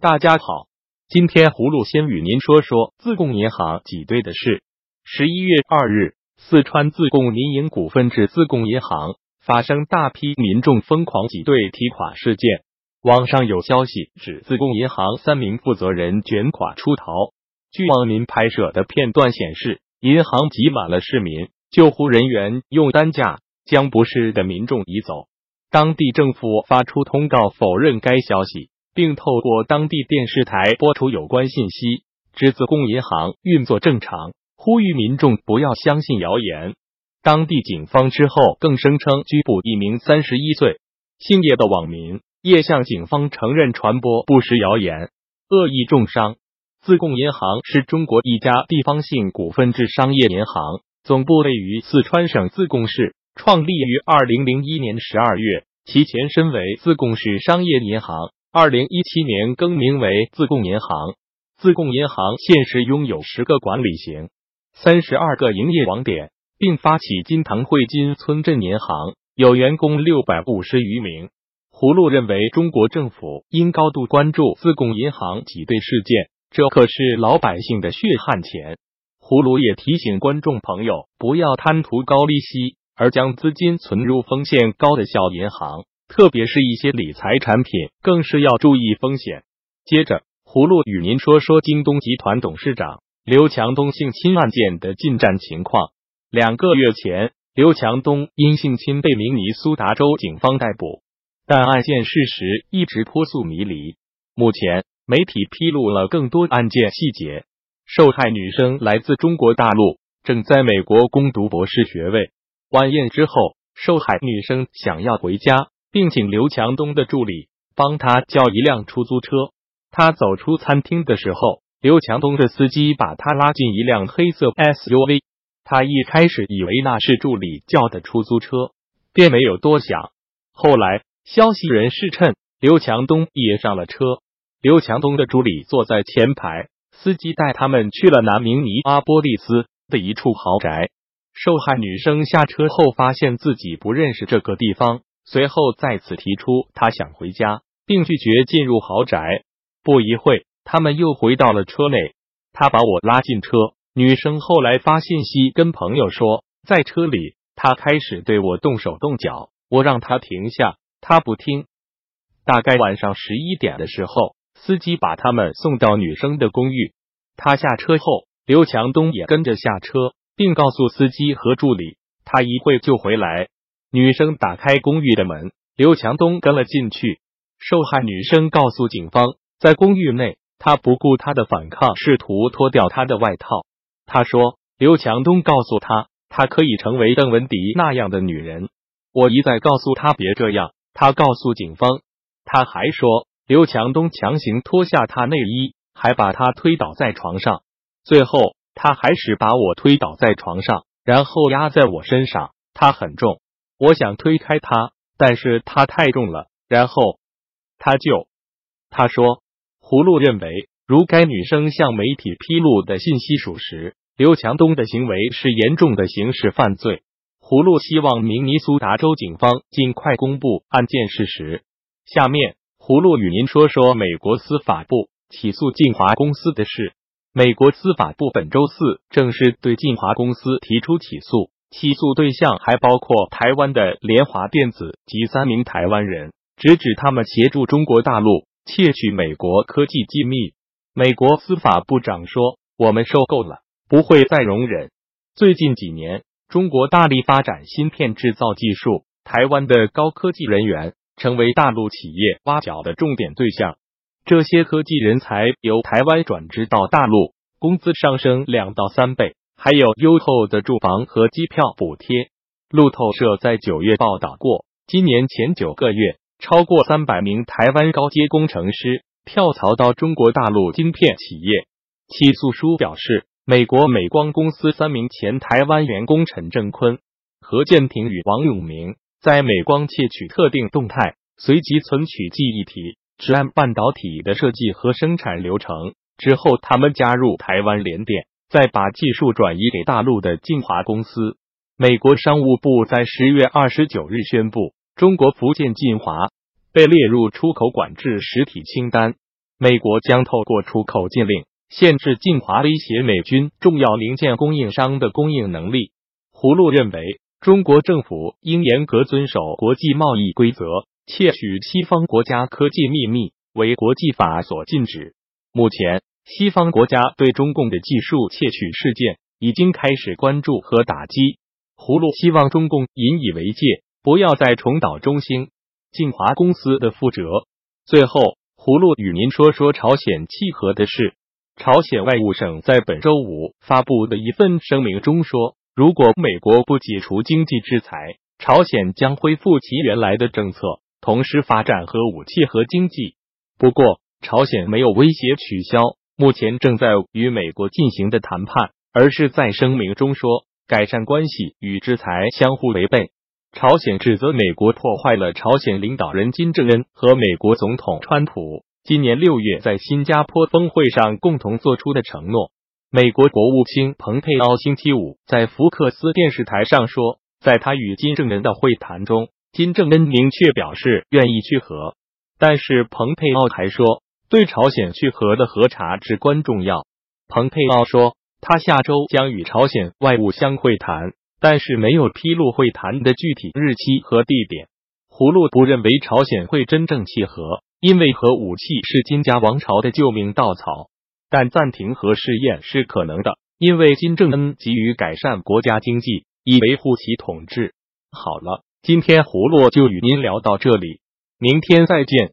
大家好，今天葫芦先与您说说自贡银行挤兑的事。十一月二日，四川自贡民营股份制自贡银行发生大批民众疯狂挤兑提款事件。网上有消息指，自贡银行三名负责人卷款出逃。据网民拍摄的片段显示，银行挤满了市民，救护人员用担架将不适的民众移走。当地政府发出通告否认该消息，并透过当地电视台播出有关信息，指自贡银行运作正常，呼吁民众不要相信谣言。当地警方之后更声称拘捕一名三十一岁姓叶的网民。叶向警方承认传播不实谣言，恶意重伤。自贡银行是中国一家地方性股份制商业银行，总部位于四川省自贡市，创立于二零零一年十二月，其前身为自贡市商业银行，二零一七年更名为自贡银行。自贡银行现时拥有十个管理型、三十二个营业网点，并发起金堂汇金村镇银行，有员工六百五十余名。葫芦认为，中国政府应高度关注自贡银行挤兑事件，这可是老百姓的血汗钱。葫芦也提醒观众朋友，不要贪图高利息而将资金存入风险高的小银行，特别是一些理财产品，更是要注意风险。接着，葫芦与您说说京东集团董事长刘强东性侵案件的进展情况。两个月前，刘强东因性侵被明尼苏达州警方逮捕。但案件事实一直扑朔迷离。目前，媒体披露了更多案件细节。受害女生来自中国大陆，正在美国攻读博士学位。晚宴之后，受害女生想要回家，并请刘强东的助理帮他叫一辆出租车。他走出餐厅的时候，刘强东的司机把他拉进一辆黑色 SUV。他一开始以为那是助理叫的出租车，便没有多想。后来。消息人士称，刘强东也上了车。刘强东的助理坐在前排，司机带他们去了南明尼阿波利斯的一处豪宅。受害女生下车后发现自己不认识这个地方，随后再次提出他想回家，并拒绝进入豪宅。不一会，他们又回到了车内，他把我拉进车。女生后来发信息跟朋友说，在车里他开始对我动手动脚，我让他停下。他不听。大概晚上十一点的时候，司机把他们送到女生的公寓。他下车后，刘强东也跟着下车，并告诉司机和助理，他一会就回来。女生打开公寓的门，刘强东跟了进去。受害女生告诉警方，在公寓内，他不顾她的反抗，试图脱掉她的外套。他说，刘强东告诉他，他可以成为邓文迪那样的女人。我一再告诉他别这样。他告诉警方，他还说刘强东强行脱下她内衣，还把她推倒在床上。最后，他还是把我推倒在床上，然后压在我身上。他很重，我想推开他，但是他太重了。然后他就他说，葫芦认为，如该女生向媒体披露的信息属实，刘强东的行为是严重的刑事犯罪。葫芦希望明尼苏达州警方尽快公布案件事实。下面，葫芦与您说说美国司法部起诉晋华公司的事。美国司法部本周四正式对晋华公司提出起诉，起诉对象还包括台湾的联华电子及三名台湾人，直指他们协助中国大陆窃取美国科技机密。美国司法部长说：“我们受够了，不会再容忍。”最近几年。中国大力发展芯片制造技术，台湾的高科技人员成为大陆企业挖角的重点对象。这些科技人才由台湾转职到大陆，工资上升两到三倍，还有优厚的住房和机票补贴。路透社在九月报道过，今年前九个月，超过三百名台湾高阶工程师跳槽到中国大陆晶片企业。起诉书表示。美国美光公司三名前台湾员工陈正坤、何建廷与王永明在美光窃取特定动态随即存取记忆体、直按半导体的设计和生产流程之后，他们加入台湾联电，再把技术转移给大陆的晋华公司。美国商务部在十月二十九日宣布，中国福建晋华被列入出口管制实体清单。美国将透过出口禁令限制进华，威胁美军重要零件供应商的供应能力。葫芦认为，中国政府应严格遵守国际贸易规则，窃取西方国家科技秘密为国际法所禁止。目前，西方国家对中共的技术窃取事件已经开始关注和打击。葫芦希望中共引以为戒，不要再重蹈中兴。晋华公司的覆辙。最后，葫芦与您说说朝鲜契合的事。朝鲜外务省在本周五发布的一份声明中说，如果美国不解除经济制裁，朝鲜将恢复其原来的政策，同时发展核武器和经济。不过，朝鲜没有威胁取消目前正在与美国进行的谈判，而是在声明中说。改善关系与制裁相互违背。朝鲜指责美国破坏了朝鲜领导人金正恩和美国总统川普今年六月在新加坡峰会上共同做出的承诺。美国国务卿蓬佩奥星期五在福克斯电视台上说，在他与金正恩的会谈中，金正恩明确表示愿意去和。但是蓬佩奥还说，对朝鲜去核的核查至关重要。蓬佩奥说。他下周将与朝鲜外务相会谈，但是没有披露会谈的具体日期和地点。葫芦不认为朝鲜会真正契合，因为核武器是金家王朝的救命稻草。但暂停核试验是可能的，因为金正恩急于改善国家经济，以维护其统治。好了，今天葫芦就与您聊到这里，明天再见。